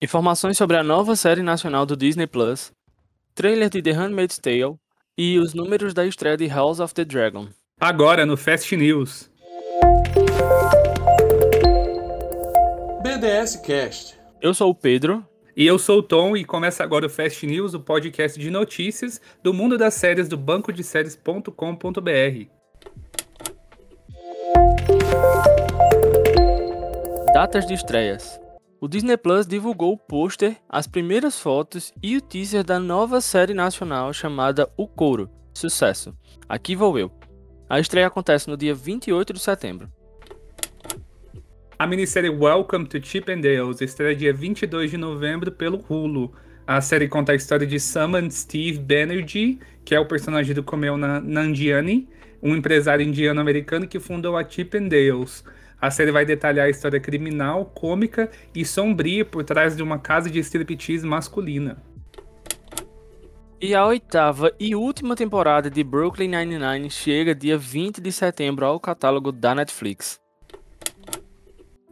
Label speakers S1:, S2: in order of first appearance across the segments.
S1: Informações sobre a nova série nacional do Disney Plus, trailer de The Handmaid's Tale e os números da estreia de House of the Dragon.
S2: Agora no Fast News.
S3: BDS Cast.
S1: Eu sou o Pedro.
S2: E eu sou o Tom e começa agora o Fast News, o podcast de notícias do mundo das séries do banco de séries.com.br.
S1: Datas de estreias. O Disney Plus divulgou o pôster, as primeiras fotos e o teaser da nova série nacional chamada O Couro. Sucesso. Aqui vou eu. A estreia acontece no dia 28 de setembro.
S2: A minissérie Welcome to Chip and Dale's estreia dia 22 de novembro pelo Hulu. A série conta a história de Saman Steve Banerjee, que é o personagem do Kumail Nanjiani, um empresário indiano-americano que fundou a Chip and Dale's. A série vai detalhar a história criminal, cômica e sombria por trás de uma casa de striptease masculina.
S1: E a oitava e última temporada de Brooklyn Nine-Nine chega dia 20 de setembro ao catálogo da Netflix.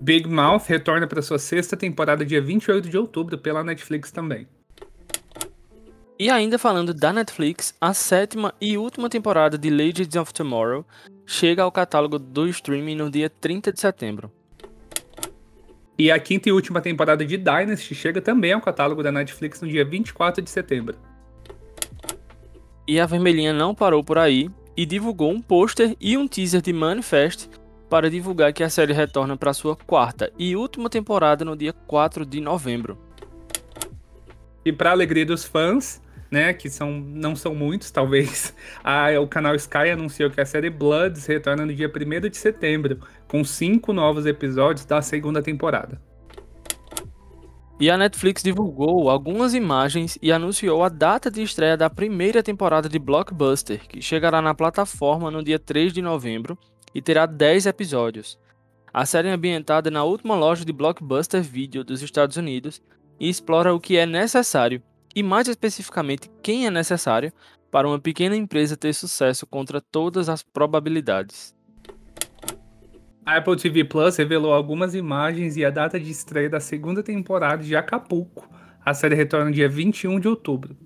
S2: Big Mouth retorna para sua sexta temporada dia 28 de outubro pela Netflix também.
S1: E ainda falando da Netflix, a sétima e última temporada de Legends of Tomorrow chega ao catálogo do streaming no dia 30 de setembro.
S2: E a quinta e última temporada de Dynasty chega também ao catálogo da Netflix no dia 24 de setembro.
S1: E a Vermelhinha não parou por aí e divulgou um pôster e um teaser de Manifest para divulgar que a série retorna para sua quarta e última temporada no dia 4 de novembro.
S2: E para alegria dos fãs, né, que são, não são muitos, talvez, a, o canal Sky anunciou que a série Bloods retorna no dia 1 de setembro, com cinco novos episódios da segunda temporada.
S1: E a Netflix divulgou algumas imagens e anunciou a data de estreia da primeira temporada de Blockbuster, que chegará na plataforma no dia 3 de novembro e terá 10 episódios. A série é ambientada na última loja de Blockbuster Video dos Estados Unidos e explora o que é necessário e mais especificamente quem é necessário para uma pequena empresa ter sucesso contra todas as probabilidades.
S2: A Apple TV Plus revelou algumas imagens e a data de estreia da segunda temporada de Acapulco. A série retorna no dia 21 de outubro.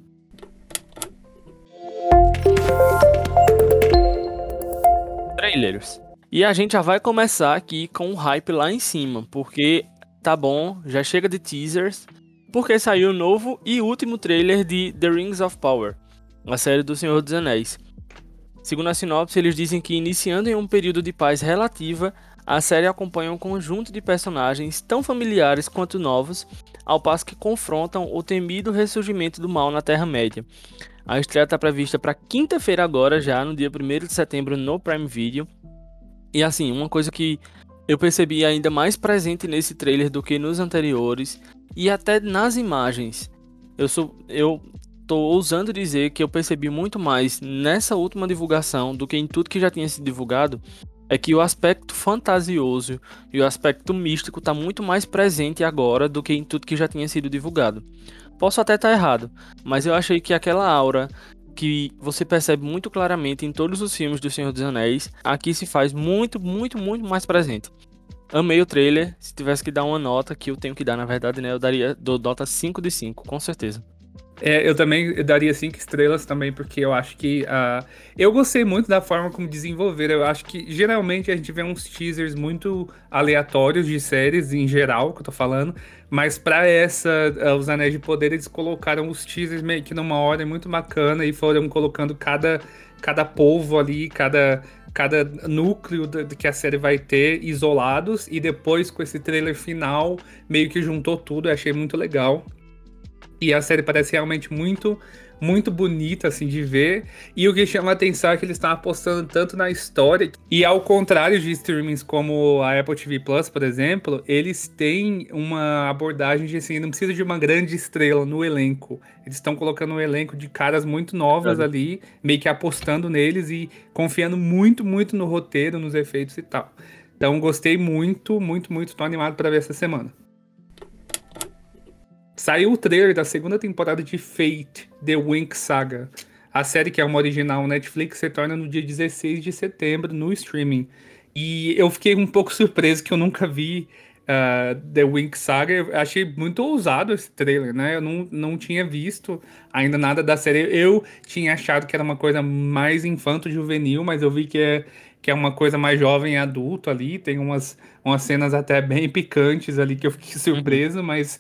S1: Trailers. E a gente já vai começar aqui com o hype lá em cima, porque tá bom, já chega de teasers, porque saiu o novo e último trailer de The Rings of Power, a série do Senhor dos Anéis. Segundo a sinopse, eles dizem que iniciando em um período de paz relativa, a série acompanha um conjunto de personagens tão familiares quanto novos, ao passo que confrontam o temido ressurgimento do mal na Terra-média. A estreia está prevista para quinta-feira agora, já no dia 1 de setembro no Prime Video. E assim, uma coisa que eu percebi ainda mais presente nesse trailer do que nos anteriores e até nas imagens. Eu sou eu tô ousando dizer que eu percebi muito mais nessa última divulgação do que em tudo que já tinha sido divulgado, é que o aspecto fantasioso e o aspecto místico está muito mais presente agora do que em tudo que já tinha sido divulgado. Posso até estar tá errado, mas eu achei que aquela aura que você percebe muito claramente em todos os filmes do Senhor dos Anéis, aqui se faz muito, muito, muito mais presente. Amei o trailer. Se tivesse que dar uma nota, que eu tenho que dar, na verdade, né? Eu daria do nota 5 de 5, com certeza.
S2: É, eu também daria cinco estrelas também, porque eu acho que. Uh, eu gostei muito da forma como desenvolveram. Eu acho que geralmente a gente vê uns teasers muito aleatórios de séries, em geral, que eu tô falando. Mas para essa, uh, os Anéis de Poder, eles colocaram os teasers meio que numa ordem muito bacana e foram colocando cada, cada povo ali, cada cada núcleo do, que a série vai ter isolados e depois com esse trailer final meio que juntou tudo, eu achei muito legal. E a série parece realmente muito muito bonita assim de ver. E o que chama a atenção é que eles estão apostando tanto na história. E ao contrário de streamings como a Apple TV Plus, por exemplo, eles têm uma abordagem de assim, não precisa de uma grande estrela no elenco. Eles estão colocando um elenco de caras muito novas é. ali, meio que apostando neles e confiando muito, muito no roteiro, nos efeitos e tal. Então gostei muito, muito, muito. Tô animado para ver essa semana. Saiu o trailer da segunda temporada de Fate, The Wink Saga. A série, que é uma original Netflix, retorna no dia 16 de setembro no streaming. E eu fiquei um pouco surpreso que eu nunca vi uh, The Wink Saga. Eu achei muito ousado esse trailer, né? Eu não, não tinha visto ainda nada da série. Eu tinha achado que era uma coisa mais infanto-juvenil, mas eu vi que é, que é uma coisa mais jovem e adulto ali. Tem umas, umas cenas até bem picantes ali que eu fiquei uhum. surpreso, mas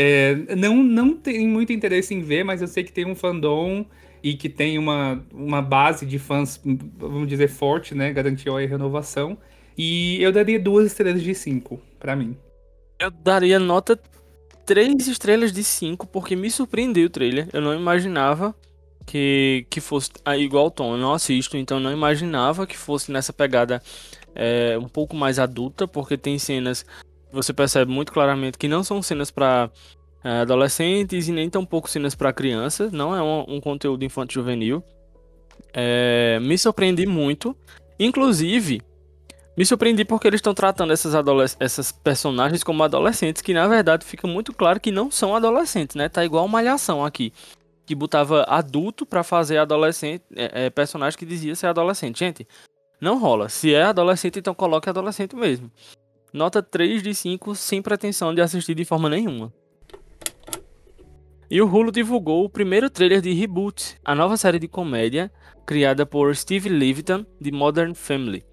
S2: é, não, não tenho muito interesse em ver, mas eu sei que tem um fandom e que tem uma, uma base de fãs, vamos dizer, forte, né? Garantiu a renovação. E eu daria duas estrelas de cinco para mim.
S1: Eu daria nota três estrelas de cinco, porque me surpreendeu o trailer. Eu não imaginava que, que fosse ah, igual Tom. Eu não assisto, então não imaginava que fosse nessa pegada é, um pouco mais adulta, porque tem cenas você percebe muito claramente que não são cenas para é, adolescentes e nem tão pouco cenas para crianças. Não é um, um conteúdo infantil juvenil. É, me surpreendi muito. Inclusive, me surpreendi porque eles estão tratando essas, essas personagens como adolescentes, que na verdade fica muito claro que não são adolescentes, né? Tá igual malhação aqui. Que botava adulto para fazer adolescente, é, é, personagem que dizia ser adolescente. Gente, não rola. Se é adolescente, então coloque adolescente mesmo. Nota 3 de 5, sem pretensão de assistir de forma nenhuma. E o Hulu divulgou o primeiro trailer de Reboot, a nova série de comédia criada por Steve Levitan de Modern Family.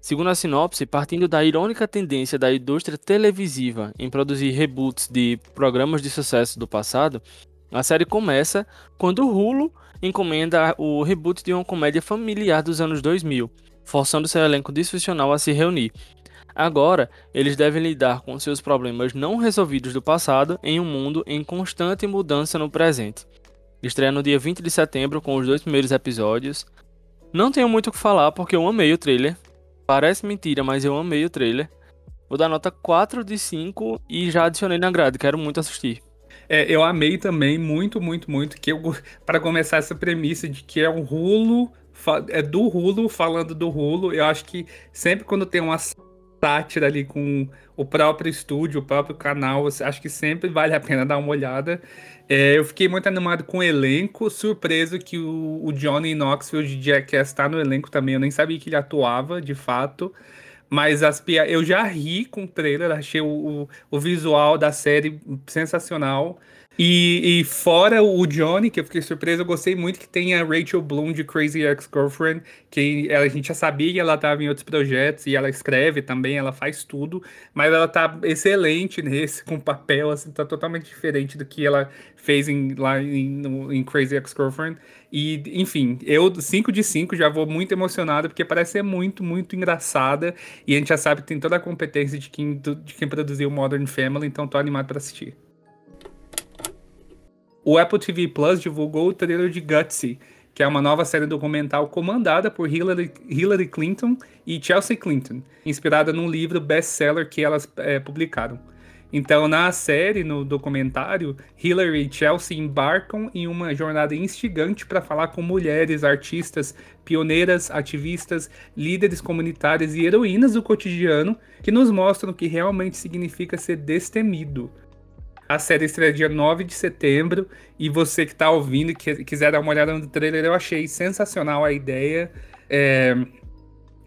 S1: Segundo a sinopse, partindo da irônica tendência da indústria televisiva em produzir reboots de programas de sucesso do passado, a série começa quando o Hulu encomenda o reboot de uma comédia familiar dos anos 2000, forçando seu elenco disfuncional a se reunir, Agora, eles devem lidar com seus problemas não resolvidos do passado em um mundo em constante mudança no presente. Estreia no dia 20 de setembro com os dois primeiros episódios. Não tenho muito o que falar porque eu amei o trailer. Parece mentira, mas eu amei o trailer. Vou dar nota 4 de 5 e já adicionei na grade, quero muito assistir.
S2: É, eu amei também, muito, muito, muito, que eu, para começar essa premissa de que é um rulo, é do rulo falando do rulo, eu acho que sempre quando tem uma sátira ali com o próprio estúdio, o próprio canal. Acho que sempre vale a pena dar uma olhada. É, eu fiquei muito animado com o elenco, surpreso que o, o Johnny Knoxville de Jackass está no elenco também. Eu nem sabia que ele atuava, de fato. Mas as pia... eu já ri com o trailer, achei o, o, o visual da série sensacional. E, e, fora o Johnny, que eu fiquei surpreso, eu gostei muito que tem a Rachel Bloom de Crazy Ex-Girlfriend, que ela, a gente já sabia que ela estava em outros projetos, e ela escreve também, ela faz tudo, mas ela tá excelente nesse, com papel, assim, tá totalmente diferente do que ela fez em, lá em, no, em Crazy Ex-Girlfriend. E, enfim, eu 5 de 5 já vou muito emocionado, porque parece ser muito, muito engraçada, e a gente já sabe que tem toda a competência de quem, de quem produziu Modern Family, então tô animado para assistir o Apple TV Plus divulgou o trailer de Gutsy, que é uma nova série documental comandada por Hillary, Hillary Clinton e Chelsea Clinton, inspirada num livro best-seller que elas é, publicaram. Então, na série, no documentário, Hillary e Chelsea embarcam em uma jornada instigante para falar com mulheres, artistas, pioneiras, ativistas, líderes comunitárias e heroínas do cotidiano que nos mostram o que realmente significa ser destemido, a série estreia dia 9 de setembro. E você que está ouvindo e que quiser dar uma olhada no trailer, eu achei sensacional a ideia. É,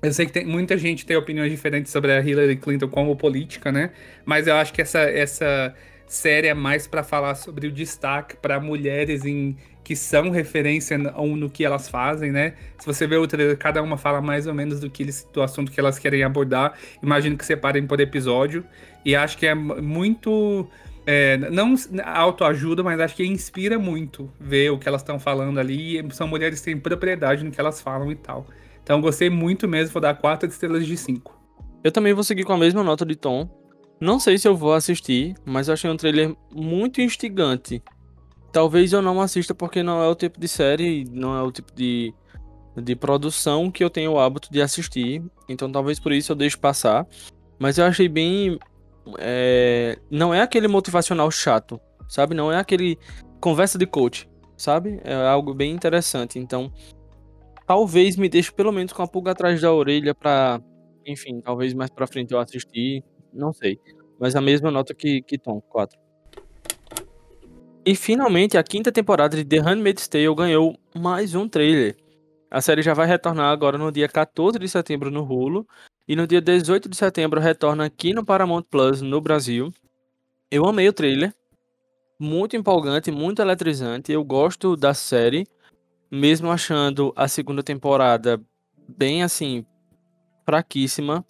S2: eu sei que tem, muita gente tem opiniões diferentes sobre a Hillary Clinton como política, né? Mas eu acho que essa, essa série é mais para falar sobre o destaque para mulheres em, que são referência no, no, que elas fazem, né? Se você vê o trailer, cada uma fala mais ou menos do, que eles, do assunto que elas querem abordar. Imagino que separem por episódio. E acho que é muito é, não autoajuda, mas acho que inspira muito ver o que elas estão falando ali. São mulheres que têm propriedade no que elas falam e tal. Então gostei muito mesmo, vou dar 4 estrelas de 5.
S1: Eu também vou seguir com a mesma nota de tom. Não sei se eu vou assistir, mas eu achei um trailer muito instigante. Talvez eu não assista porque não é o tipo de série, não é o tipo de, de produção que eu tenho o hábito de assistir. Então talvez por isso eu deixe passar. Mas eu achei bem é, não é aquele motivacional chato, sabe? Não é aquele conversa de coach, sabe? É algo bem interessante. Então, talvez me deixe pelo menos com a pulga atrás da orelha para, enfim, talvez mais para frente eu assistir, não sei. Mas a mesma nota que, que Tom, 4. E finalmente a quinta temporada de The Handmaid's Tale ganhou mais um trailer. A série já vai retornar agora no dia 14 de setembro no Hulu E no dia 18 de setembro retorna aqui no Paramount Plus no Brasil. Eu amei o trailer. Muito empolgante, muito eletrizante. Eu gosto da série, mesmo achando a segunda temporada bem assim fraquíssima.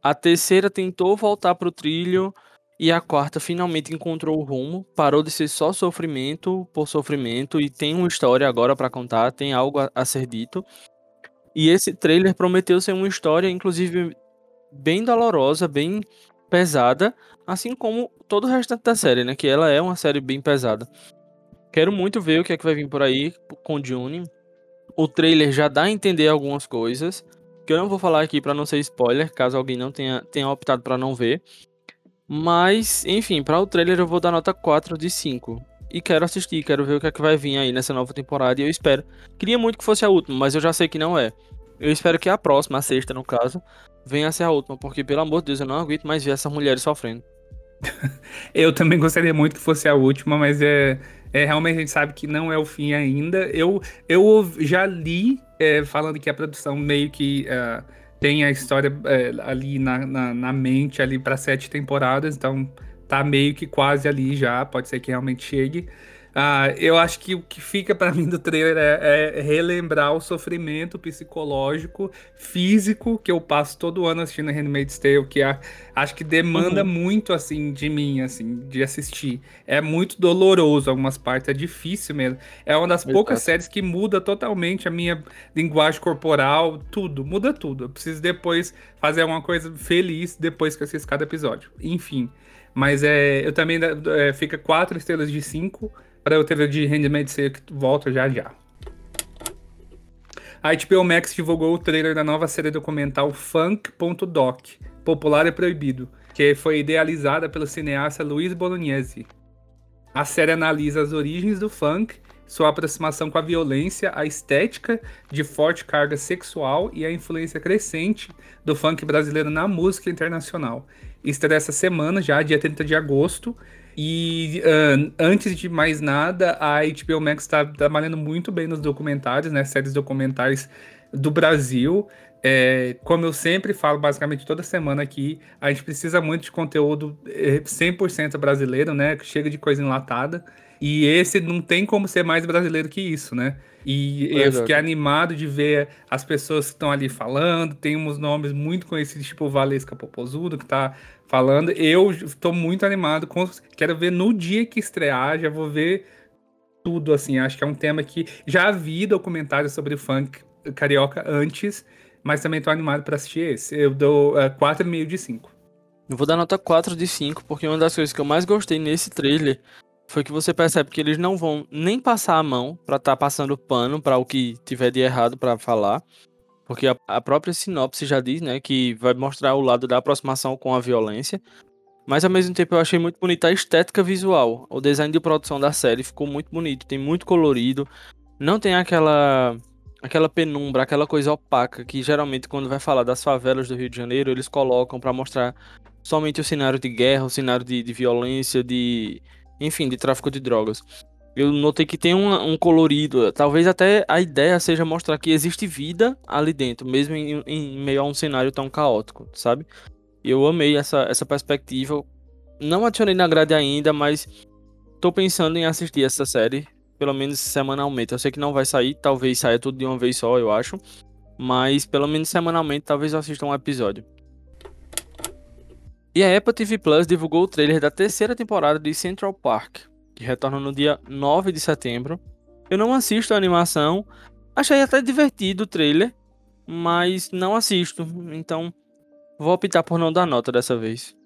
S1: A terceira tentou voltar pro trilho e a quarta finalmente encontrou o rumo, parou de ser só sofrimento por sofrimento e tem uma história agora para contar, tem algo a, a ser dito. E esse trailer prometeu ser uma história, inclusive, bem dolorosa, bem pesada, assim como todo o restante da série, né? Que ela é uma série bem pesada. Quero muito ver o que é que vai vir por aí com June. O trailer já dá a entender algumas coisas, que eu não vou falar aqui para não ser spoiler, caso alguém não tenha, tenha optado para não ver. Mas, enfim, para o trailer eu vou dar nota 4 de 5. E quero assistir, quero ver o que é que vai vir aí nessa nova temporada. E eu espero. Queria muito que fosse a última, mas eu já sei que não é. Eu espero que a próxima, a sexta no caso, venha a ser a última, porque pelo amor de Deus, eu não aguento mais ver essas mulheres sofrendo.
S2: eu também gostaria muito que fosse a última, mas é, é realmente a gente sabe que não é o fim ainda. Eu, eu já li é, falando que a produção meio que. Uh, tem a história é, ali na, na, na, mente ali para sete temporadas, então tá meio que quase ali já, pode ser que realmente chegue. Uh, eu acho que o que fica para mim do trailer é, é, relembrar o sofrimento psicológico, físico que eu passo todo ano assistindo Handmaid's Tale, que a, acho que demanda uhum. muito assim de mim, assim, de assistir. É muito doloroso algumas partes, é difícil mesmo. É uma das Exato. poucas séries que muda totalmente a minha linguagem corporal, tudo, muda tudo. Eu preciso depois fazer uma coisa feliz depois que eu assisto cada episódio. Enfim. Mas é, eu também é, fica quatro estrelas de cinco para o TV de Handmaid's Tale que volta já já. A HBO Max divulgou o trailer da nova série documental Funk.doc, Popular e Proibido, que foi idealizada pelo cineasta Luiz Bolognese. A série analisa as origens do funk, sua aproximação com a violência, a estética de forte carga sexual e a influência crescente do funk brasileiro na música internacional. Estreia essa semana, já dia 30 de agosto, e uh, antes de mais nada, a HBO Max está trabalhando muito bem nos documentários, né? Séries documentais do Brasil. É, como eu sempre falo, basicamente toda semana aqui, a gente precisa muito de conteúdo 100% é, brasileiro, né? Chega de coisa enlatada. E esse não tem como ser mais brasileiro que isso, né? E eu fiquei animado de ver as pessoas que estão ali falando. Tem uns nomes muito conhecidos, tipo o Valesca Popozudo, que está falando. Eu estou muito animado. Quero ver no dia que estrear, já vou ver tudo, assim. Acho que é um tema que já vi documentários sobre funk carioca antes, mas também estou animado para assistir esse. Eu dou uh, eh, 4,5 de 5.
S1: Eu vou dar nota 4 de 5, porque uma das coisas que eu mais gostei nesse trailer foi que você percebe que eles não vão nem passar a mão para estar tá passando pano para o que tiver de errado para falar. Porque a, a, própria sinopse já diz, né, que vai mostrar o lado da aproximação com a violência. Mas ao mesmo tempo eu achei muito bonita a estética visual. O design de produção da série ficou muito bonito, tem muito colorido. Não tem aquela aquela penumbra, aquela coisa opaca que geralmente quando vai falar das favelas do Rio de Janeiro, eles colocam para mostrar somente o cenário de guerra, o cenário de, de violência, de enfim, de tráfico de drogas. Eu notei que tem um, um, colorido. Talvez até a ideia seja mostrar que existe vida ali dentro, mesmo em, em meio a um cenário tão caótico, sabe? Eu amei essa, essa perspectiva. Não adicionei na grade ainda, mas tô pensando em assistir essa série, pelo menos semanalmente. Eu sei que não vai sair, talvez saia tudo de uma vez só, eu acho. Mas pelo menos semanalmente, talvez eu assista um episódio. E a Apple TV Plus divulgou o trailer da terceira temporada de Central Park, que retorna no dia 9 de setembro. Eu não assisto a animação, achei até divertido o trailer, mas não assisto, então vou optar por não dar nota dessa vez.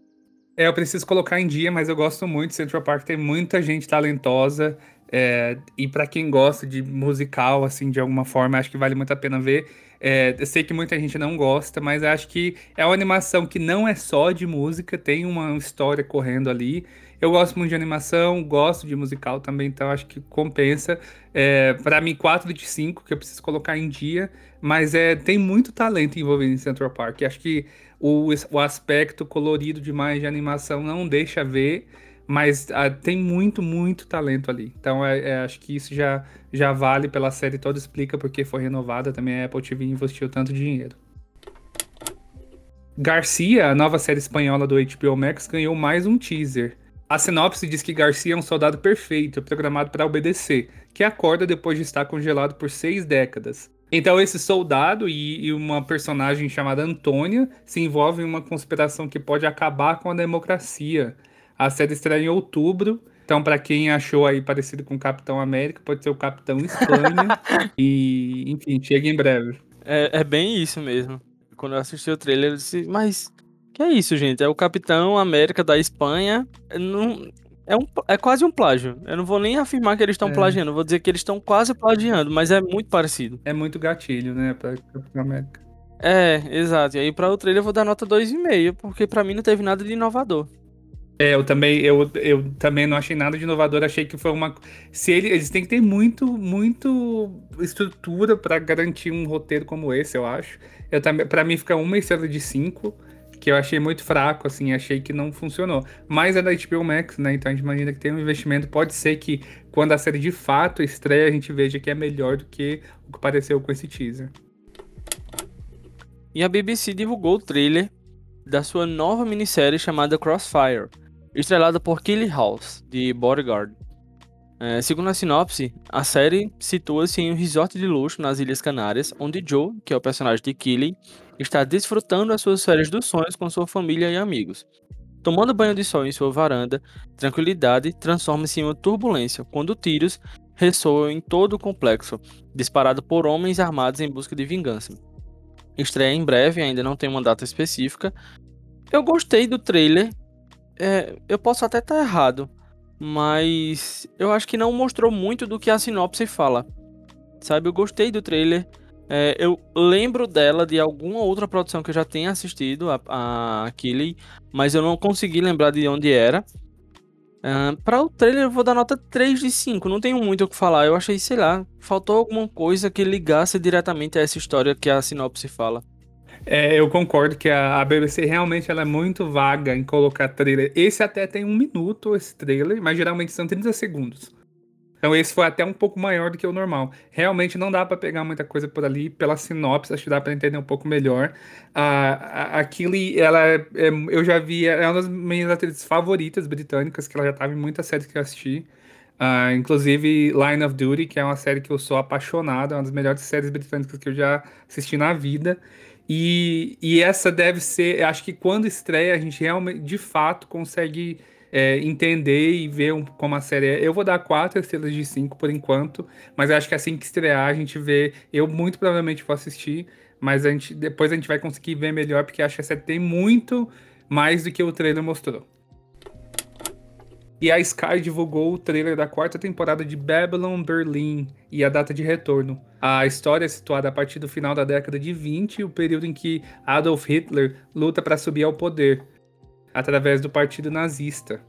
S2: É, eu preciso colocar em dia, mas eu gosto muito. Central Park tem muita gente talentosa. É, e para quem gosta de musical, assim, de alguma forma, acho que vale muito a pena ver. É, eu sei que muita gente não gosta, mas acho que é uma animação que não é só de música, tem uma história correndo ali. Eu gosto muito de animação, gosto de musical também, então acho que compensa. É, para mim, 4 de 5, que eu preciso colocar em dia, mas é, tem muito talento envolvido em Central Park. Acho que o, o aspecto colorido demais de animação não deixa ver, mas ah, tem muito, muito talento ali. Então é, é, acho que isso já, já vale pela série toda, explica porque foi renovada também a Apple TV investiu tanto dinheiro. Garcia, a nova série espanhola do HBO Max, ganhou mais um teaser. A sinopse diz que Garcia é um soldado perfeito, programado para obedecer, que acorda depois de estar congelado por seis décadas. Então esse soldado e, e, uma personagem chamada Antônia se envolvem em uma conspiração que pode acabar com a democracia. A série estreia em outubro. Então, para quem achou aí parecido com o Capitão América, pode ser o Capitão Espanha. e, enfim, chega em breve.
S1: É, é bem isso mesmo. Quando eu assisti o trailer, eu disse, mas que é isso, gente? É o Capitão América da Espanha. Não, é, um, é quase um plágio. Eu não vou nem afirmar que eles estão é. plagiando, vou dizer que eles estão quase plagiando, mas é muito parecido.
S2: É muito gatilho, né, pra Capitão América.
S1: É, exato. E aí pra o trailer eu vou dar nota 2,5, porque pra mim não teve nada de inovador.
S2: É, eu também, eu, eu também não achei nada de inovador, achei que foi uma. Se ele, eles têm que ter muito, muito estrutura para garantir um roteiro como esse, eu acho. Eu também, para mim fica uma estrela de cinco que eu achei muito fraco, assim, achei que não funcionou. Mas é da HBO Max, né? Então a gente imagina que tem um investimento. Pode ser que quando a série de fato estreia, a gente veja que é melhor do que o que pareceu com esse teaser.
S1: E a BBC divulgou o trailer da sua nova minissérie chamada Crossfire, estrelada por Kelly House, de Bodyguard. É, segundo a sinopse, a série situa-se em um resort de luxo nas Ilhas Canárias, onde Joe, que é o personagem de Kelly, está desfrutando as suas férias dos sonhos com sua família e amigos. Tomando banho de sol em sua varanda, tranquilidade transforma-se em uma turbulência quando tiros ressoam em todo o complexo, disparado por homens armados em busca de vingança. Estreia em breve, ainda não tem uma data específica. Eu gostei do trailer. É, eu posso até estar errado, mas eu acho que não mostrou muito do que a sinopse fala. Sabe, eu gostei do trailer. É, eu lembro dela de alguma outra produção que eu já tenha assistido, a, a Killy, mas eu não consegui lembrar de onde era. Uh, para o trailer eu vou dar nota 3 de 5, não tenho muito o que falar. Eu achei, sei lá, faltou alguma coisa que ligasse diretamente a essa história que a sinopse fala.
S2: É, eu concordo que a, a, BBC realmente ela é muito vaga em colocar trailer. Esse até tem um minuto, esse trailer, mas geralmente são 30 segundos. Então esse foi até um pouco maior do que o normal. Realmente não dá para pegar muita coisa por ali. Pela sinopse, acho que dá para entender um pouco melhor. A, a, Killy, ela é, é, eu já vi, é uma das minhas atrizes favoritas britânicas, que ela já estava em muitas séries que eu assisti. Uh, inclusive Line of Duty, que é uma série que eu sou apaixonado, é uma das melhores séries britânicas que eu já assisti na vida. E, e essa deve ser, acho que quando estreia, a gente realmente, de fato, consegue é, entender e ver um, como a série é. Eu vou dar quatro estrelas de cinco por enquanto, mas acho que assim que estrear a gente vê. Eu muito provavelmente vou assistir, mas a gente, depois a gente vai conseguir ver melhor, porque acho que a série tem muito mais do que o trailer mostrou. E a Sky divulgou o trailer da quarta temporada de Babylon Berlin e a data de retorno. A história é situada a partir do final da década de 20, o período em que Adolf Hitler luta para subir ao poder através do Partido Nazista.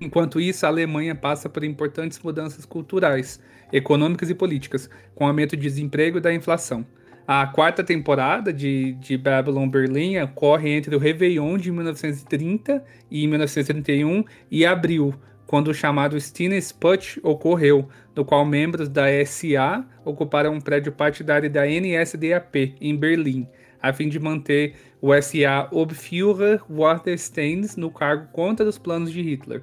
S2: Enquanto isso, a Alemanha passa por importantes mudanças culturais, econômicas e políticas, com aumento de desemprego e da inflação. A quarta temporada de, de Babylon Berlim ocorre entre o Réveillon de 1930 e 1931 e abril, quando o chamado Putsch ocorreu, no qual membros da SA ocuparam um prédio partidário da NSDAP, em Berlim, a fim de manter o SA Obführer Watersteins no cargo contra os planos de Hitler.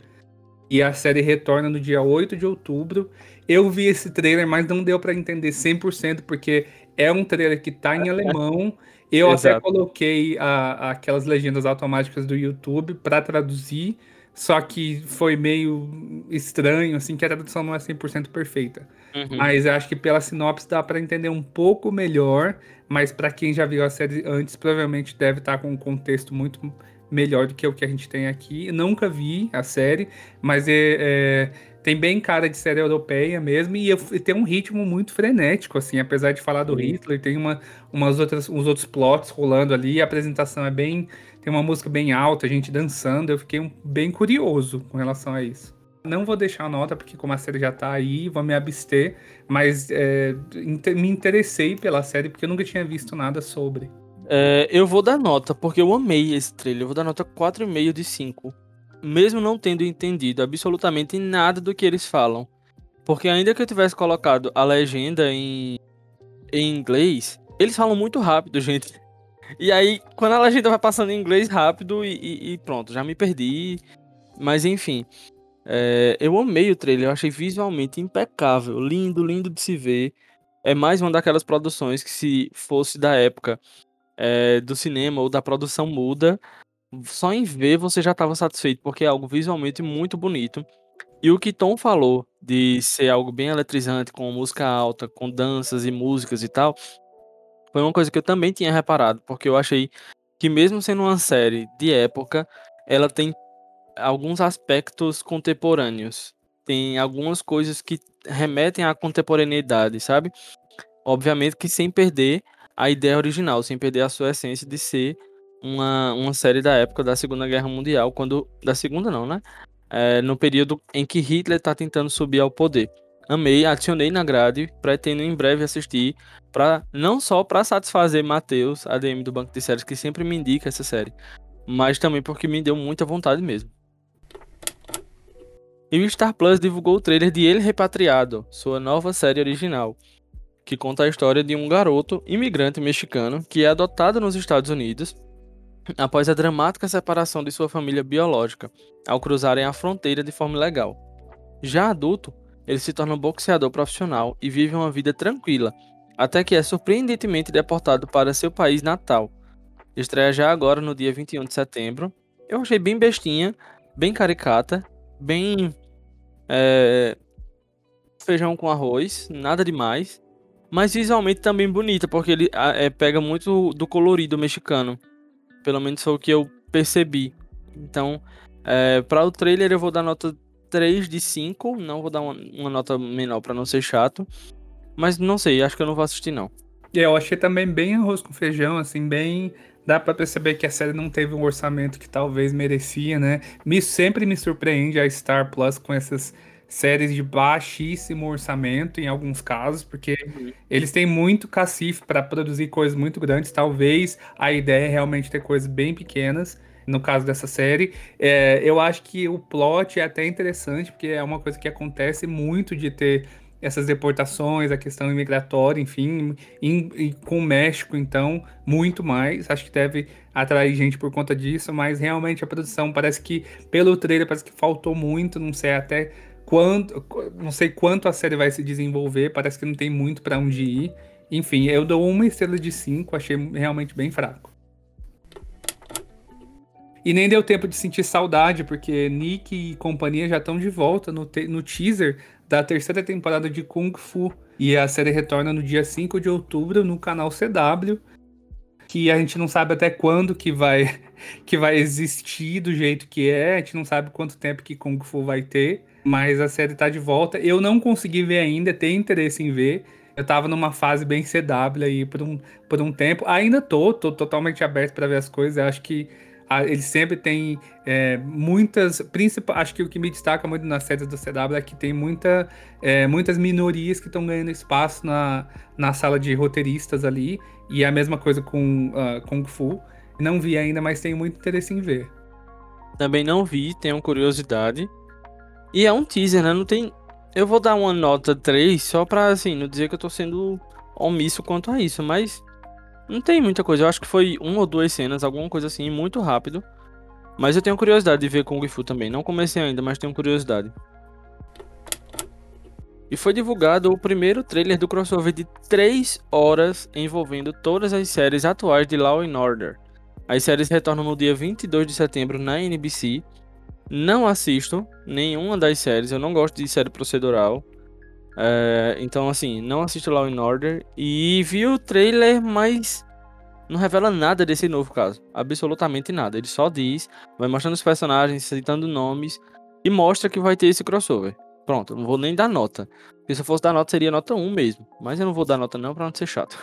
S2: E a série retorna no dia 8 de outubro. Eu vi esse trailer, mas não deu para entender 100% porque é um trailer que tá em alemão. Eu até coloquei a, aquelas legendas automáticas do YouTube para traduzir, só que foi meio estranho, assim, que a tradução não é 100% perfeita. Uhum. Mas eu acho que pela sinopse dá para entender um pouco melhor mas para quem já viu a série antes, provavelmente deve estar tá com um contexto muito melhor do que o que a gente tem aqui. Eu nunca vi a série, mas é, é, tem bem cara de série europeia mesmo e, e, tem um ritmo muito frenético, assim, apesar de falar do Sim. Hitler, tem uma, umas outras, uns outros plots rolando ali, a apresentação é bem. Tem uma música bem alta, a gente dançando, eu fiquei um, bem curioso com relação a isso. Não vou deixar a nota, porque como a série já tá aí, vou me abster, mas é, me interessei pela série porque eu nunca tinha visto nada sobre.
S1: É, eu vou dar nota, porque eu amei esse trailer. Eu vou dar nota 4,5 de 5. Mesmo não tendo entendido absolutamente nada do que eles falam. Porque ainda que eu tivesse colocado a legenda em, em inglês, eles falam muito rápido, gente. E aí, quando a legenda vai passando em inglês rápido e, e, e pronto, já me perdi. Mas enfim, é, eu amei o trailer, eu achei visualmente impecável, lindo, lindo de se ver. É mais uma daquelas produções que se fosse da época é, do cinema ou da produção muda, só em ver você já estava satisfeito, porque é algo visualmente muito bonito. E o que Tom falou de ser algo bem eletrizante, com música alta, com danças e músicas e tal, foi uma coisa que eu também tinha reparado, porque eu achei que mesmo sendo uma série de época, ela tem alguns aspectos contemporâneos. Tem algumas coisas que remetem à contemporaneidade, sabe? Obviamente que sem perder a ideia original, sem perder a sua essência de ser uma, uma série da época da Segunda Guerra Mundial, quando. Da Segunda não, né? É, no período em que Hitler está tentando subir ao poder. Amei, adicionei na grade, pretendo em breve assistir, pra, não só para satisfazer Matheus, ADM do Banco de Séries, que sempre me indica essa série, mas também porque me deu muita vontade mesmo. E o Star Plus divulgou o trailer de Ele Repatriado, sua nova série original, que conta a história de um garoto imigrante mexicano que é adotado nos Estados Unidos após a dramática separação de sua família biológica, ao cruzarem a fronteira de forma ilegal. Já adulto, ele se torna um boxeador profissional e vive uma vida tranquila, até que é surpreendentemente deportado para seu país natal. Estreia já agora no dia 21 de setembro. Eu achei bem bestinha, bem caricata, bem. É, feijão com arroz, nada demais. Mas visualmente também bonita, porque ele é, pega muito do colorido mexicano. Pelo menos foi o que eu percebi. Então, é, para o trailer eu vou dar nota 3 de 5. Não vou dar uma, uma nota menor para não ser chato. Mas não sei, acho que eu não vou assistir não.
S2: Eu achei também bem arroz com feijão, assim, bem. Dá para perceber que a série não teve um orçamento que talvez merecia, né? Me, sempre me surpreende a Star Plus com essas séries de baixíssimo orçamento em alguns casos, porque uhum. eles têm muito cacife para produzir coisas muito grandes. Talvez a ideia é realmente ter coisas bem pequenas. No caso dessa série, é, eu acho que o plot é até interessante, porque é uma coisa que acontece muito de ter essas deportações, a questão imigratória, enfim, e com o México, então, muito mais. Acho que deve atrair gente por conta disso, mas realmente a produção parece que, pelo trailer, parece que faltou muito, não sei até quanto, não sei quanto a série vai se desenvolver, parece que não tem muito para onde ir. Enfim, eu dou uma estrela de cinco, achei realmente bem fraco. E nem deu tempo de sentir saudade, porque Nick e companhia já estão de volta no, no teaser da terceira temporada de Kung Fu. E a série retorna no dia 5 de outubro no canal CW. Que a gente não sabe até quando que vai, que vai existir do jeito que é. A gente não sabe quanto tempo que Kung Fu vai ter. Mas a série tá de volta. Eu não consegui ver ainda, tenho interesse em ver. Eu tava numa fase bem CW aí por um, por um tempo. Ainda tô, tô totalmente aberto para ver as coisas. Eu acho que ele sempre tem é, muitas. Principal, acho que o que me destaca muito nas séries do CW é que tem muita, é, muitas minorias que estão ganhando espaço na, na sala de roteiristas ali. E é a mesma coisa com uh, Kung Fu. Não vi ainda, mas tenho muito interesse em ver.
S1: Também não vi, tenho curiosidade. E é um teaser, né? Não tem. Eu vou dar uma nota 3 só pra, assim, não dizer que eu tô sendo omisso quanto a isso, mas. Não tem muita coisa. Eu acho que foi uma ou duas cenas, alguma coisa assim, muito rápido. Mas eu tenho curiosidade de ver Kung Fu também. Não comecei ainda, mas tenho curiosidade. E foi divulgado o primeiro trailer do crossover de 3 horas envolvendo todas as séries atuais de Law and Order. As séries retornam no dia 22 de setembro na NBC não assisto nenhuma das séries, eu não gosto de série procedural. É, então, assim, não assisto Law and Order. E vi o trailer, mas não revela nada desse novo caso. Absolutamente nada. Ele só diz, vai mostrando os personagens, citando nomes e mostra que vai ter esse crossover. Pronto, não vou nem dar nota. Porque se eu fosse dar nota, seria nota 1 mesmo. Mas eu não vou dar nota não pra não ser chato.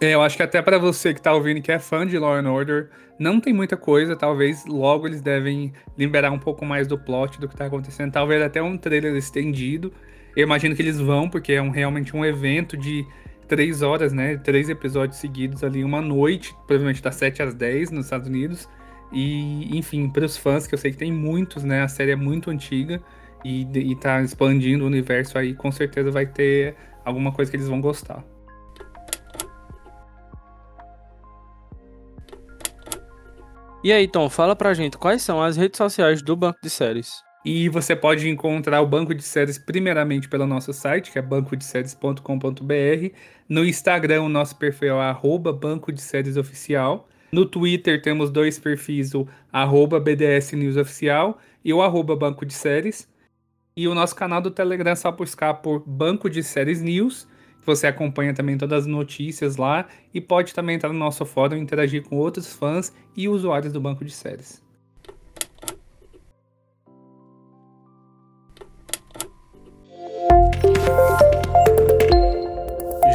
S2: É, eu acho que até para você que tá ouvindo que é fã de Law and Order, não tem muita coisa, talvez logo eles devem liberar um pouco mais do plot do que tá acontecendo, talvez até um trailer estendido. Eu imagino que eles vão, porque é um, realmente um evento de três horas, né? Três episódios seguidos ali, uma noite, provavelmente das 7 às 10 nos Estados Unidos. E, enfim, para os fãs, que eu sei que tem muitos, né? A série é muito antiga e, e tá expandindo o universo aí, com certeza vai ter alguma coisa que eles vão gostar.
S1: E aí, Tom, fala pra gente quais são as redes sociais do Banco de Séries.
S2: E você pode encontrar o Banco de Séries primeiramente pelo nosso site, que é bancodeséries.com.br. No Instagram, o nosso perfil é arroba Banco de Séries Oficial. No Twitter temos dois perfis, o arroba BDS News Oficial e o arroba Banco de Séries. E o nosso canal do Telegram é só buscar por Banco de Séries News. Você acompanha também todas as notícias lá e pode também entrar no nosso fórum e interagir com outros fãs e usuários do Banco de Séries.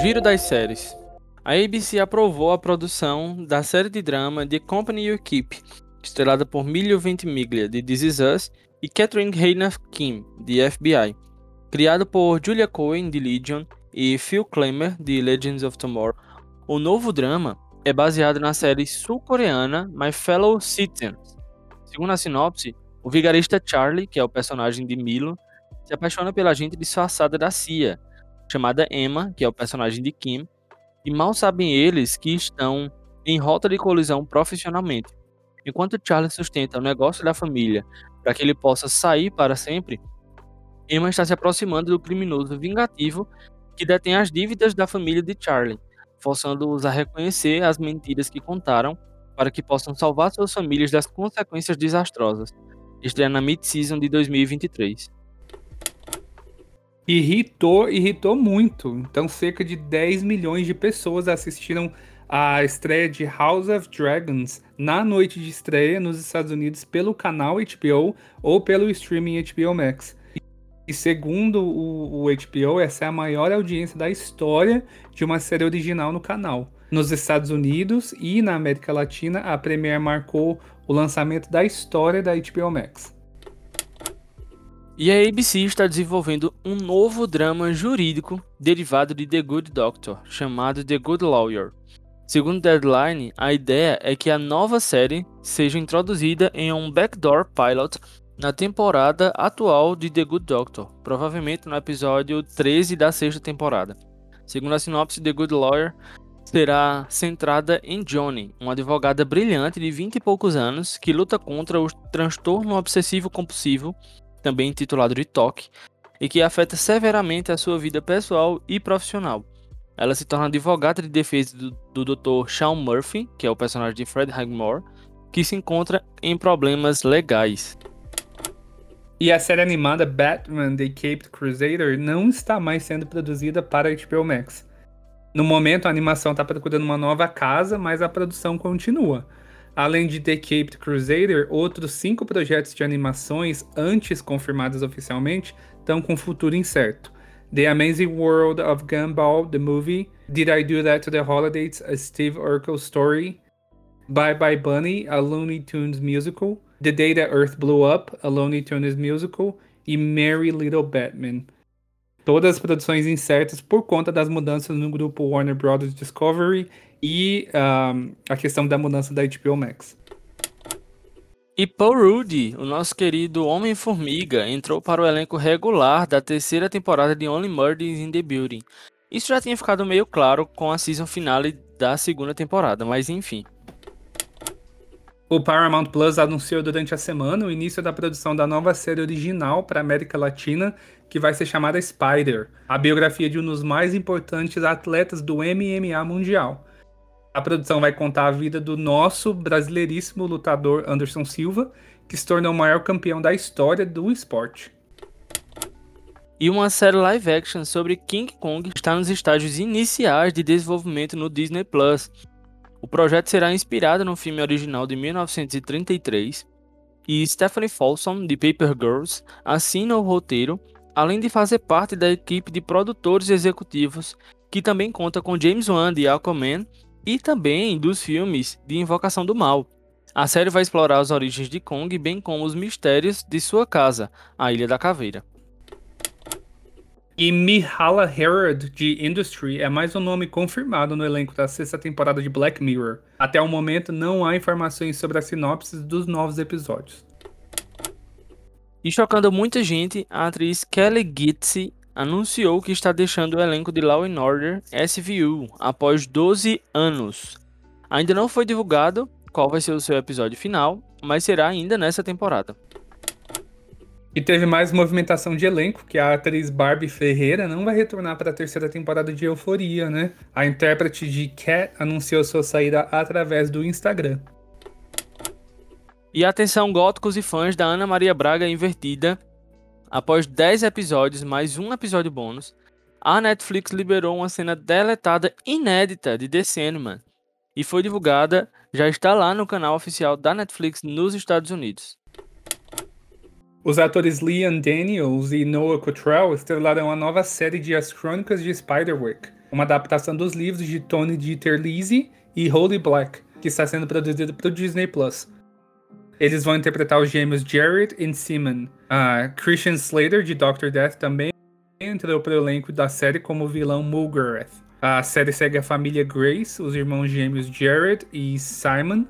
S1: Giro das séries. A ABC aprovou a produção da série de drama The Company You Keep, estrelada por Milho Ventimiglia, de This Is Us, e Catherine Hayner Kim, de FBI. Criado por Julia Cohen, de Legion, e Phil Klemmer, de Legends of Tomorrow, o novo drama é baseado na série sul-coreana My Fellow Citizens. Segundo a sinopse, o vigarista Charlie, que é o personagem de Milo, se apaixona pela agente disfarçada da CIA, chamada Emma, que é o personagem de Kim, e mal sabem eles que estão em rota de colisão profissionalmente. Enquanto Charlie sustenta o negócio da família para que ele possa sair para sempre, Emma está se aproximando do criminoso vingativo que detém as dívidas da família de Charlie, forçando-os a reconhecer as mentiras que contaram para que possam salvar suas famílias das consequências desastrosas. Estreia na mid-season de 2023
S2: irritou, irritou muito. Então, cerca de 10 milhões de pessoas assistiram a estreia de House of Dragons na noite de estreia nos Estados Unidos pelo canal HBO ou pelo streaming HBO Max. E segundo o, o HBO, essa é a maior audiência da história de uma série original no canal. Nos Estados Unidos e na América Latina, a Premiere marcou o lançamento da história da HBO Max.
S1: E a ABC está desenvolvendo um novo drama jurídico derivado de The Good Doctor, chamado The Good Lawyer. Segundo Deadline, a ideia é que a nova série seja introduzida em um backdoor pilot na temporada atual de The Good Doctor, provavelmente no episódio 13 da sexta temporada. Segundo a sinopse, The Good Lawyer será centrada em Johnny, uma advogada brilhante de 20 e poucos anos que luta contra o transtorno obsessivo compulsivo também intitulado de TOC, e que afeta severamente a sua vida pessoal e profissional. Ela se torna advogada de defesa do, do Dr. Sean Murphy, que é o personagem de Fred Hagmore, que se encontra em problemas legais.
S2: E a série animada Batman The Caped Crusader não está mais sendo produzida para HBO Max. No momento, a animação está procurando uma nova casa, mas a produção continua. Além de The Caped Crusader, outros cinco projetos de animações antes confirmados oficialmente estão com futuro incerto. The Amazing World of Gumball, the movie, Did I Do That to the Holidays, a Steve Urkel story, Bye Bye Bunny, a Looney Tunes musical, The Day That Earth Blew Up, a Looney Tunes musical, e Merry Little Batman. Todas as produções incertas por conta das mudanças no grupo Warner Bros. Discovery e um, a questão da mudança da HBO Max.
S1: E Paul Rudd, o nosso querido Homem-Formiga, entrou para o elenco regular da terceira temporada de Only Murders in the Building. Isso já tinha ficado meio claro com a season finale da segunda temporada, mas enfim.
S2: O Paramount Plus anunciou durante a semana o início da produção da nova série original para a América Latina, que vai ser chamada Spider, a biografia de um dos mais importantes atletas do MMA mundial. A produção vai contar a vida do nosso brasileiríssimo lutador Anderson Silva, que se tornou o maior campeão da história do esporte.
S1: E uma série live action sobre King Kong está nos estágios iniciais de desenvolvimento no Disney Plus. O projeto será inspirado no filme original de 1933 e Stephanie Folsom, de Paper Girls, assina o roteiro, além de fazer parte da equipe de produtores executivos, que também conta com James Wan de Aquaman e também dos filmes de Invocação do Mal. A série vai explorar as origens de Kong, bem como os mistérios de sua casa, a Ilha da Caveira.
S2: E Mihala Herod de Industry é mais um nome confirmado no elenco da sexta temporada de Black Mirror. Até o momento não há informações sobre a sinopse dos novos episódios.
S1: E chocando muita gente, a atriz Kelly Gitze anunciou que está deixando o elenco de Law Order SVU após 12 anos. Ainda não foi divulgado qual vai ser o seu episódio final, mas será ainda nessa temporada.
S2: E teve mais movimentação de elenco, que a atriz Barbie Ferreira não vai retornar para a terceira temporada de Euforia, né? A intérprete de Cat anunciou sua saída através do Instagram.
S1: E atenção góticos e fãs da Ana Maria Braga Invertida. Após 10 episódios mais um episódio bônus, a Netflix liberou uma cena deletada inédita de The Sandman e foi divulgada, já está lá no canal oficial da Netflix nos Estados Unidos.
S2: Os atores Liam Daniels e Noah Cottrell estrelaram a nova série de As Crônicas de Spiderwick, uma adaptação dos livros de Tony Dieter Lisi e Holy Black, que está sendo produzido para o Disney Plus. Eles vão interpretar os gêmeos Jared e Simon. Uh, Christian Slater, de Doctor Death, também entrou para o elenco da série como vilão Mulgarath. A série segue a família Grace, os irmãos gêmeos Jared e Simon,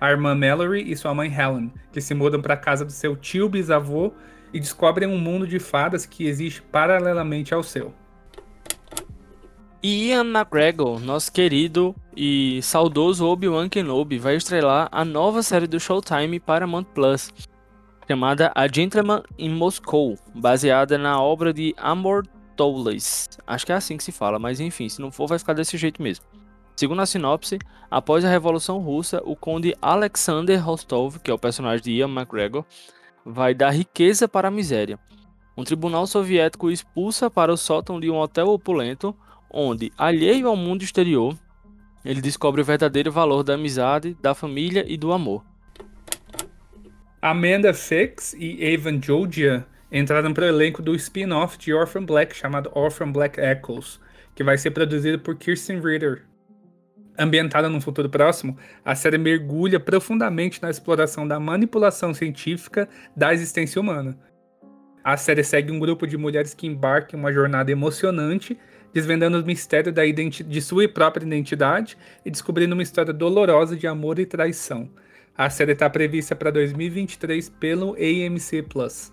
S2: a irmã Mallory e sua mãe Helen, que se mudam para a casa do seu tio bisavô e descobrem um mundo de fadas que existe paralelamente ao seu.
S1: Ian McGregor, nosso querido e saudoso Obi-Wan Kenobi, vai estrelar a nova série do Showtime Paramount Plus, chamada A Gentleman in Moscow, baseada na obra de Amor Towles. Acho que é assim que se fala, mas enfim, se não for vai ficar desse jeito mesmo. Segundo a sinopse, após a Revolução Russa, o conde Alexander Rostov, que é o personagem de Ian McGregor, vai dar riqueza para a miséria. Um tribunal soviético expulsa para o sótão de um hotel opulento onde, alheio ao mundo exterior, ele descobre o verdadeiro valor da amizade, da família e do amor.
S2: Amanda Fix e Evan Jodia entraram para o elenco do spin-off de Orphan Black chamado Orphan Black Echoes, que vai ser produzido por Kirsten Ritter. Ambientada num futuro próximo, a série mergulha profundamente na exploração da manipulação científica da existência humana. A série segue um grupo de mulheres que embarcam em uma jornada emocionante desvendando os mistérios da de sua própria identidade e descobrindo uma história dolorosa de amor e traição. A série está prevista para 2023 pelo AMC Plus.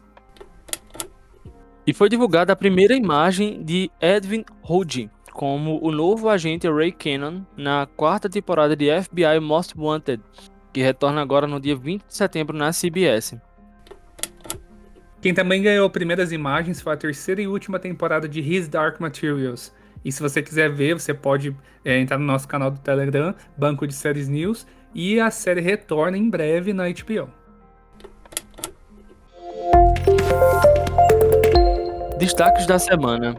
S1: E foi divulgada a primeira imagem de Edwin Hodge como o novo agente Ray Cannon na quarta temporada de FBI Most Wanted, que retorna agora no dia 20 de setembro na CBS.
S2: Quem também ganhou primeiras imagens foi a terceira e última temporada de His Dark Materials. E se você quiser ver, você pode é, entrar no nosso canal do Telegram, Banco de Séries News, e a série retorna em breve na HBO.
S1: Destaques da semana.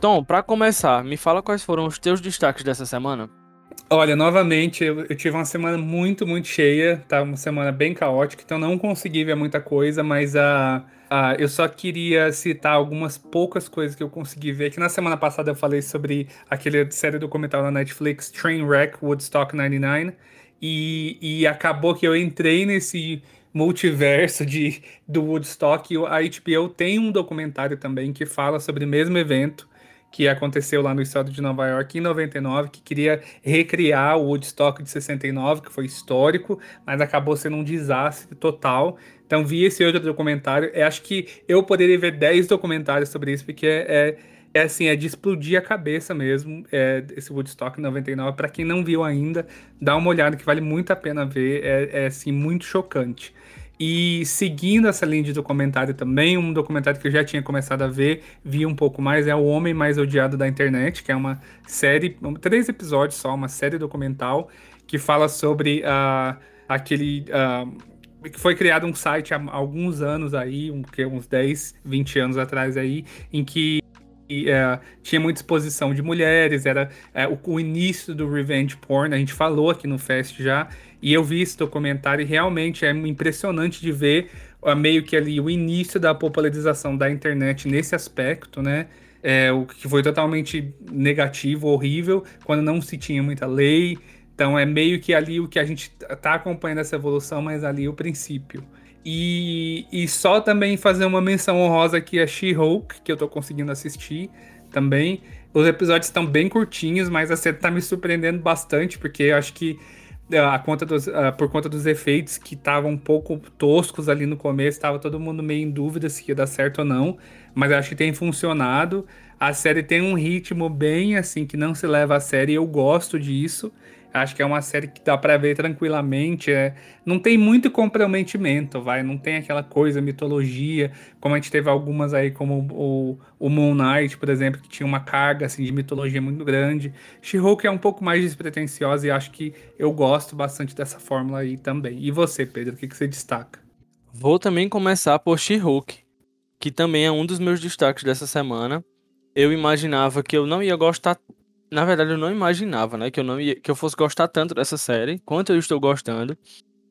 S1: Tom, para começar, me fala quais foram os teus destaques dessa semana.
S2: Olha, novamente, eu, eu, tive uma semana muito, muito cheia, tá? Uma semana bem caótica, então não consegui ver muita coisa, mas a. Eu só queria citar algumas poucas coisas que eu consegui ver. Que na semana passada eu falei sobre aquele série documental na Netflix, Trainwreck Woodstock 99. E, e acabou que eu entrei nesse multiverso de, do Woodstock. A HBO tem um documentário também que fala sobre o mesmo evento que aconteceu lá no estado de Nova York em 99, que queria recriar o Woodstock de 69, que foi histórico, mas acabou sendo um desastre total. Então vi esse outro documentário. Eu acho que eu poderia ver 10 documentários sobre isso, porque é, é, é assim, é de explodir a cabeça mesmo, é, esse Woodstock 99. Para quem não viu ainda, dá uma olhada que vale muito a pena ver. É, é assim, muito chocante. E seguindo essa linha de documentário também, um documentário que eu já tinha começado a ver, vi um pouco mais, é O Homem Mais Odiado da Internet, que é uma série, três episódios só, uma série documental, que fala sobre uh, aquele. Uh, que foi criado um site há alguns anos aí, um, que, uns 10, 20 anos atrás aí, em que é, tinha muita exposição de mulheres, era é, o, o, início do revenge porn, a gente falou aqui no Fest já, e eu vi esse documentário e realmente é impressionante de ver uh, meio que ali o início da popularização da internet nesse aspecto, né? É, o que foi totalmente negativo, horrível, quando não se tinha muita lei. Então é meio que ali o que a gente está acompanhando essa evolução, mas ali o princípio. E, e só também fazer uma menção honrosa aqui a She-Hulk, que eu estou conseguindo assistir também. Os episódios estão bem curtinhos, mas a série está me surpreendendo bastante, porque eu acho que a conta dos, por conta dos efeitos que estavam um pouco toscos ali no começo, estava todo mundo meio em dúvida se ia dar certo ou não, mas acho que tem funcionado. A série tem um ritmo bem assim que não se leva a sério, eu gosto disso. Acho que é uma série que dá para ver tranquilamente. É, não tem muito comprometimento, vai. Não tem aquela coisa, mitologia, como a gente teve algumas aí, como o, o Moon Knight, por exemplo, que tinha uma carga assim, de mitologia muito grande. She-Hulk é um pouco mais despretensiosa e acho que eu gosto bastante dessa fórmula aí também. E você, Pedro, o que, que você destaca?
S1: Vou também começar por She-Hulk, que também é um dos meus destaques dessa semana. Eu imaginava que eu não ia gostar na verdade, eu não imaginava, né, que eu não ia, que eu fosse gostar tanto dessa série, quanto eu estou gostando.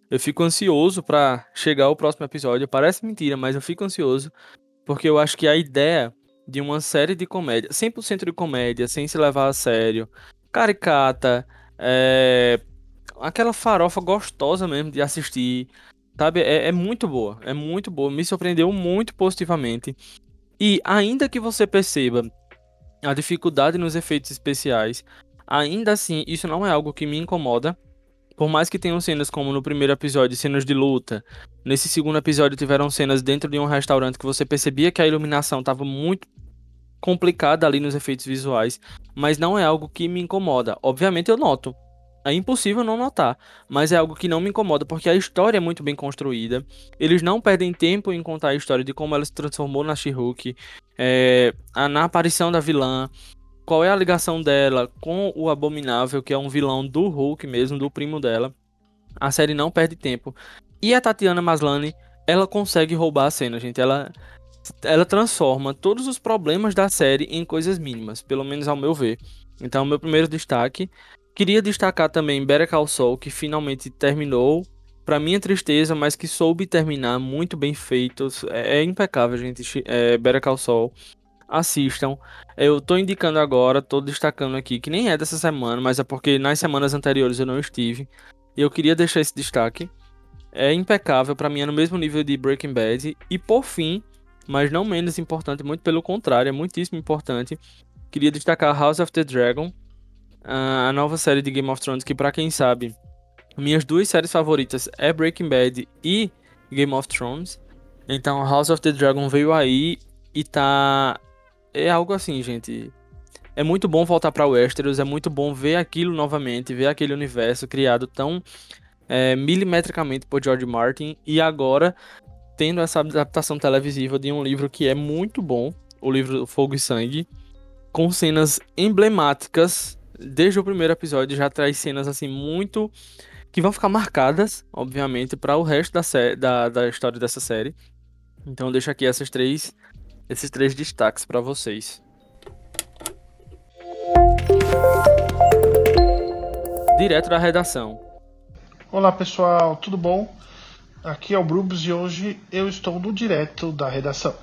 S1: Eu fico ansioso para chegar ao próximo episódio. Parece mentira, mas eu fico ansioso porque eu acho que a ideia de uma série de comédia, 100% de comédia, sem se levar a sério, caricata, é... aquela farofa gostosa mesmo de assistir, sabe? É, é muito boa, é muito boa, me surpreendeu muito positivamente. E ainda que você perceba a dificuldade nos efeitos especiais. Ainda assim, isso não é algo que me incomoda. Por mais que tenham cenas como no primeiro episódio, cenas de luta, nesse segundo episódio tiveram cenas dentro de um restaurante que você percebia que a iluminação estava muito complicada ali nos efeitos visuais, mas não é algo que me incomoda. Obviamente eu noto, é impossível não notar, mas é algo que não me incomoda porque a história é muito bem construída. Eles não perdem tempo em contar a história de como ela se transformou na She-Hulk, é, na aparição da vilã, qual é a ligação dela com o Abominável, que é um vilão do Hulk mesmo, do primo dela. A série não perde tempo. E a Tatiana Maslany, ela consegue roubar a cena, gente. Ela, ela transforma todos os problemas da série em coisas mínimas, pelo menos ao meu ver. Então, meu primeiro destaque Queria destacar também Better Call Saul, que finalmente terminou. Para minha tristeza, mas que soube terminar muito bem feito. É, é impecável, gente. É, Better Call Saul. Assistam. Eu tô indicando agora, tô destacando aqui, que nem é dessa semana, mas é porque nas semanas anteriores eu não estive. E eu queria deixar esse destaque. É impecável, para mim é no mesmo nível de Breaking Bad. E por fim, mas não menos importante, muito pelo contrário, é muitíssimo importante. Queria destacar House of the Dragon, a nova série de Game of Thrones, que para quem sabe, minhas duas séries favoritas é Breaking Bad e Game of Thrones. Então House of the Dragon veio aí e tá é algo assim, gente. É muito bom voltar para Westeros, é muito bom ver aquilo novamente, ver aquele universo criado tão é, milimetricamente por George Martin e agora tendo essa adaptação televisiva de um livro que é muito bom, o livro Fogo e Sangue, com cenas emblemáticas desde o primeiro episódio já traz cenas assim muito que vão ficar marcadas, obviamente, para o resto da, da, da história dessa série. Então deixo aqui essas três, esses três destaques para vocês. Direto da redação.
S3: Olá pessoal, tudo bom? Aqui é o Brubs e hoje eu estou no direto da redação.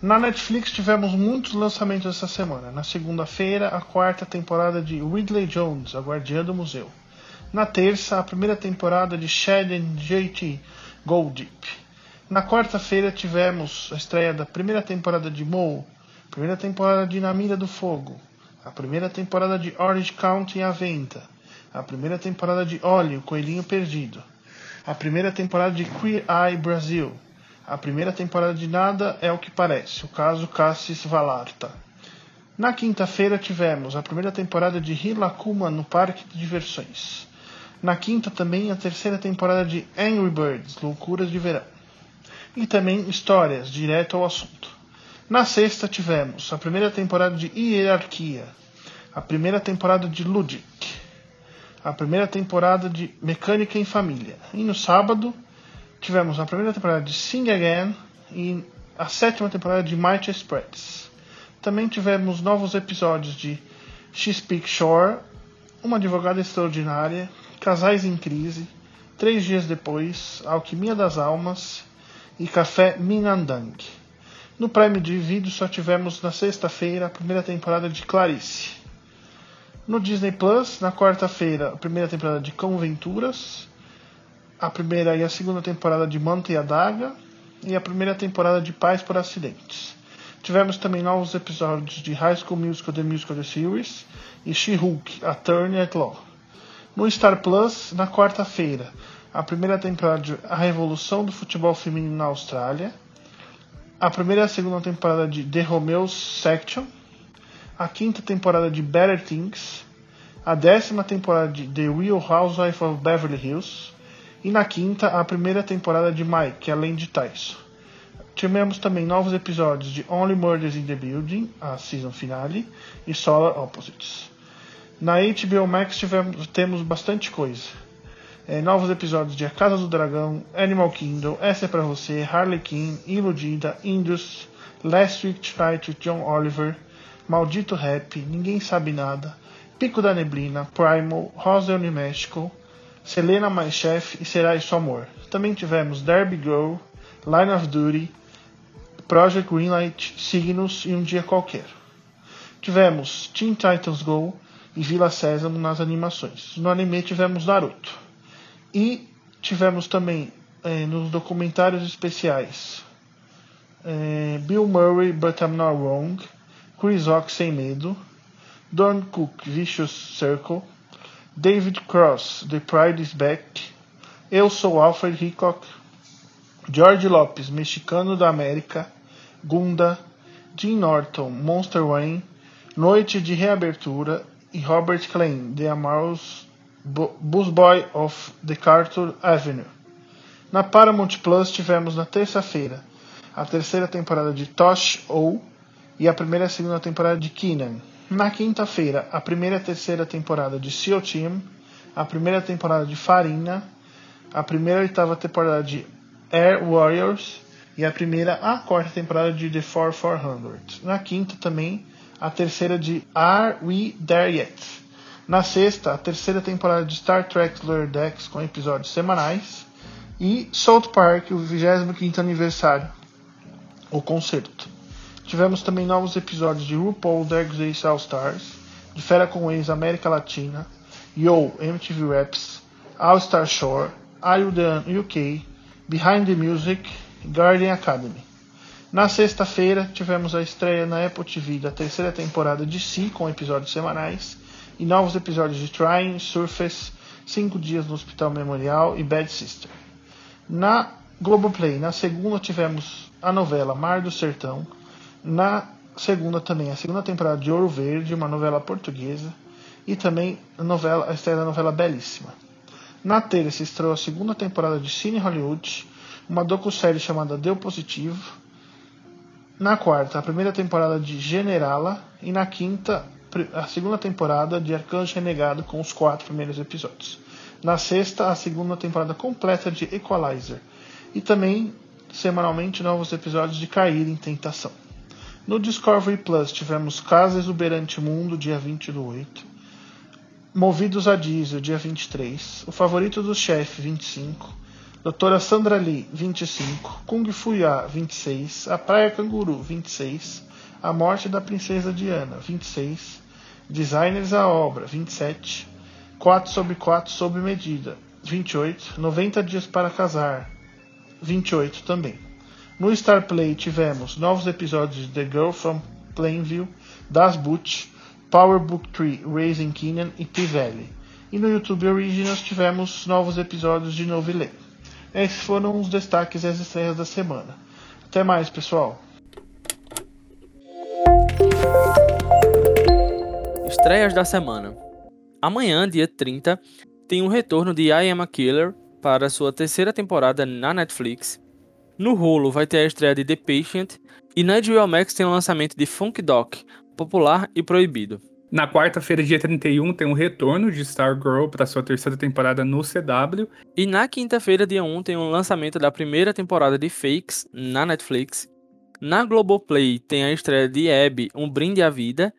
S3: Na Netflix tivemos muitos lançamentos essa semana. Na segunda-feira, a quarta temporada de Ridley Jones, A Guardiã do Museu. Na terça, a primeira temporada de Shaden J.T. Golddeep. Na quarta-feira, tivemos a estreia da primeira temporada de Mo, primeira temporada de Na Mira do Fogo, a primeira temporada de Orange County à venda, a primeira temporada de Olhe, o Coelhinho Perdido, a primeira temporada de Queer Eye Brasil, a primeira temporada de Nada é o que parece, o caso Cassis Valarta. Na quinta-feira tivemos a primeira temporada de Hilakuma no Parque de Diversões. Na quinta também a terceira temporada de Angry Birds, Loucuras de Verão. E também Histórias, direto ao assunto. Na sexta tivemos a primeira temporada de Hierarquia, a primeira temporada de Ludic, a primeira temporada de Mecânica em Família. E no sábado, tivemos a primeira temporada de Sing Again e a sétima temporada de Mighty Express. Também tivemos novos episódios de She Speak Shore, Uma Advogada Extraordinária, Casais em Crise, Três Dias Depois, Alquimia das Almas e Café Minandang. No Prime de Video só tivemos na sexta-feira a primeira temporada de Clarice. No Disney Plus, na quarta-feira, a primeira temporada de Conventuras a primeira e a segunda temporada de Manta e a Daga e a primeira temporada de Paz por Acidentes. Tivemos também novos episódios de High School Musical The Musical The Series e She-Hulk, Attorney at Law. No Star Plus, na quarta-feira, a primeira temporada de A Revolução do Futebol Feminino na Austrália, a primeira e a segunda temporada de The Romeo's Section, a quinta temporada de Better Things. A décima temporada de The Real Housewife of Beverly Hills. E na quinta a primeira temporada de Mike, além de Tyson. Tivemos também novos episódios de Only Murders in the Building, a season finale, e Solar Opposites. Na HBO Max tivemos, temos bastante coisa. É, novos episódios de A Casa do Dragão, Animal Kingdom, Essa é Pra Você, Harley Quinn, Iludida, Indus, Last Week Tonight with John Oliver, Maldito Rap, Ninguém Sabe Nada, Pico da Neblina, Primal, Rosa New México, Selena My Chef e Será Isso Amor. Também tivemos Derby Girl, Line of Duty, Project Greenlight, Signos e Um Dia Qualquer. Tivemos Teen Titans Go e Vila Sésamo nas animações. No anime tivemos Naruto. E tivemos também eh, nos documentários especiais eh, Bill Murray, But I'm Not Wrong, Chris Rock Sem Medo, Don Cook, Vicious Circle, David Cross, The Pride is Back, Eu Sou Alfred Hitchcock, George Lopes, Mexicano da América, Gunda, Jim Norton, Monster Wayne, Noite de Reabertura e Robert Klein, The Amorous Busboy of the Carter Avenue. Na Paramount Plus tivemos na terça-feira a terceira temporada de Tosh O e a primeira e a segunda temporada de Keenan. Na quinta-feira, a primeira e a terceira temporada de SEAL Team, a primeira temporada de Farina, a primeira e oitava temporada de Air Warriors e a primeira a quarta temporada de The 4400. Na quinta também a terceira de Are We There Yet? Na sexta, a terceira temporada de Star Trek Lower Decks com episódios semanais. E South Park, o 25 aniversário, o concerto. Tivemos também novos episódios de RuPaul Drag Race All Stars, de Fera com Ex América Latina, Yo MTV Raps, All Star Shore, Are You UK, Behind the Music Guardian Academy. Na sexta-feira tivemos a estreia na Apple TV da terceira temporada de Si, com episódios semanais, e novos episódios de Trying, Surface, Cinco Dias no Hospital Memorial e Bad Sister. Na Globoplay, na segunda tivemos a novela Mar do Sertão, na segunda também a segunda temporada de Ouro Verde, uma novela portuguesa, e também a, novela, a estreia da novela Belíssima. Na terça estreou a segunda temporada de Cine Hollywood, uma docu-série chamada Deu Positivo. Na quarta, a primeira temporada de Generala, e na quinta, a segunda temporada de Arcanjo Renegado com os quatro primeiros episódios. Na sexta, a segunda temporada completa de Equalizer. E também, semanalmente, novos episódios de Cair em Tentação. No Discovery Plus tivemos Casa Exuberante Mundo, dia 20 do 8. Movidos a Diesel, dia 23. O Favorito do Chefe, 25. Doutora Sandra Lee, 25. Kung Fu Ya, 26. A Praia Canguru, 26. A Morte da Princesa Diana, 26. Designers à Obra, 27. 4 sobre 4 sob medida, 28. 90 dias para casar, 28 também. No Star Play tivemos novos episódios de The Girl from Plainview, Das Butch, Power Book 3, Raising Keenan e T-Valley. E no YouTube Originals tivemos novos episódios de Novilê. Esses foram os destaques e as estreias da semana. Até mais, pessoal!
S1: Estreias da semana. Amanhã, dia 30, tem um retorno de I Am a Killer para sua terceira temporada na Netflix. No Hulu vai ter a estreia de The Patient e na HBO Max tem o lançamento de Funk Doc, popular e proibido.
S2: Na quarta-feira, dia 31, tem o um retorno de Stargirl para sua terceira temporada no CW.
S1: E na quinta-feira, dia 1, tem o um lançamento da primeira temporada de Fakes na Netflix. Na Globoplay tem a estreia de Abby, Um Brinde à Vida.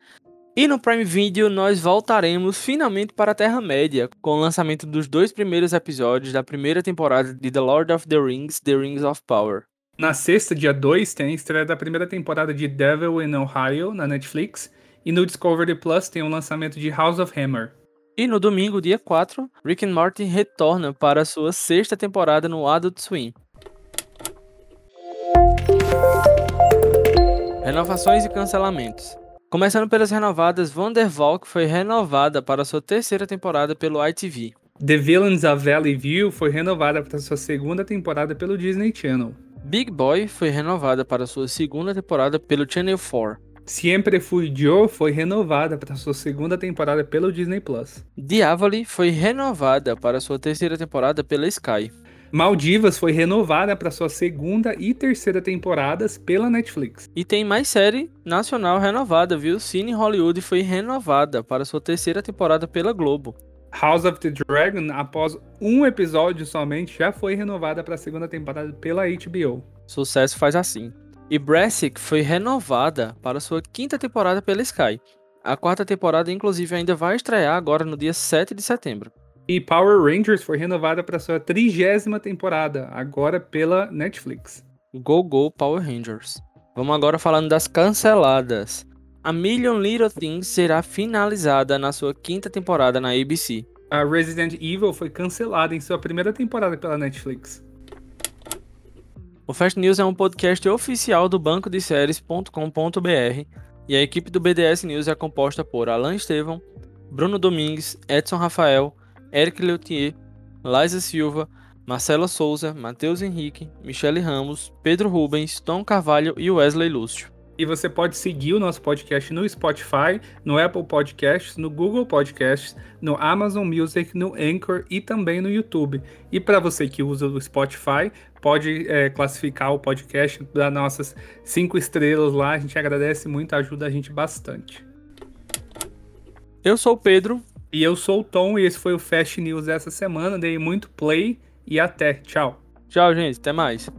S1: E no Prime Video nós voltaremos finalmente para a Terra-média, com o lançamento dos dois primeiros episódios da primeira temporada de The Lord of the Rings, The Rings of Power.
S2: Na sexta, dia 2, tem a estreia da primeira temporada de Devil in Ohio na Netflix. E no Discovery Plus tem o lançamento de House of Hammer.
S1: E no domingo, dia 4, Rick and Morty retorna para sua sexta temporada no Adult Swim. Renovações e cancelamentos. Começando pelas renovadas, Vandervalk foi renovada para sua terceira temporada pelo ITV.
S2: The Villains of Valley View foi renovada para sua segunda temporada pelo Disney Channel.
S1: Big Boy foi renovada para sua segunda temporada pelo Channel 4.
S2: Siempre Fui Joe foi renovada para sua segunda temporada pelo Disney Plus.
S1: Diavoli foi renovada para sua terceira temporada pela Sky.
S2: Maldivas foi renovada para sua segunda e terceira temporadas pela Netflix.
S1: E tem mais série nacional renovada, viu? Cine Hollywood foi renovada para sua terceira temporada pela Globo.
S2: House of the Dragon, após um episódio somente, já foi renovada para a segunda temporada pela HBO.
S1: Sucesso faz assim. E Brassic foi renovada para sua quinta temporada pela Sky. A quarta temporada, inclusive, ainda vai estrear agora no dia 7 de setembro.
S2: E Power Rangers foi renovada para sua trigésima temporada, agora pela Netflix.
S1: Go Go Power Rangers. Vamos agora falando das canceladas. A Million Little Things será finalizada na sua quinta temporada na ABC.
S2: A Resident Evil foi cancelada em sua primeira temporada pela Netflix.
S1: O Fast News é um podcast oficial do banco de séries.com.br e a equipe do BDS News é composta por Alan Estevão, Bruno Domingues, Edson Rafael, Eric Leutier, Liza Silva, Marcela Souza, Matheus Henrique, Michele Ramos, Pedro Rubens, Tom Carvalho e Wesley Lúcio.
S2: E você pode seguir o nosso podcast no Spotify, no Apple Podcasts, no Google Podcasts, no Amazon Music, no Anchor e também no YouTube. E para você que usa o Spotify, pode é, classificar o podcast das nossas cinco estrelas lá. A gente agradece muito, ajuda a gente bastante.
S1: Eu sou o Pedro.
S2: E eu sou o Tom e esse foi o Fast News dessa semana. Dei muito play e até. Tchau.
S1: Tchau, gente. Até mais.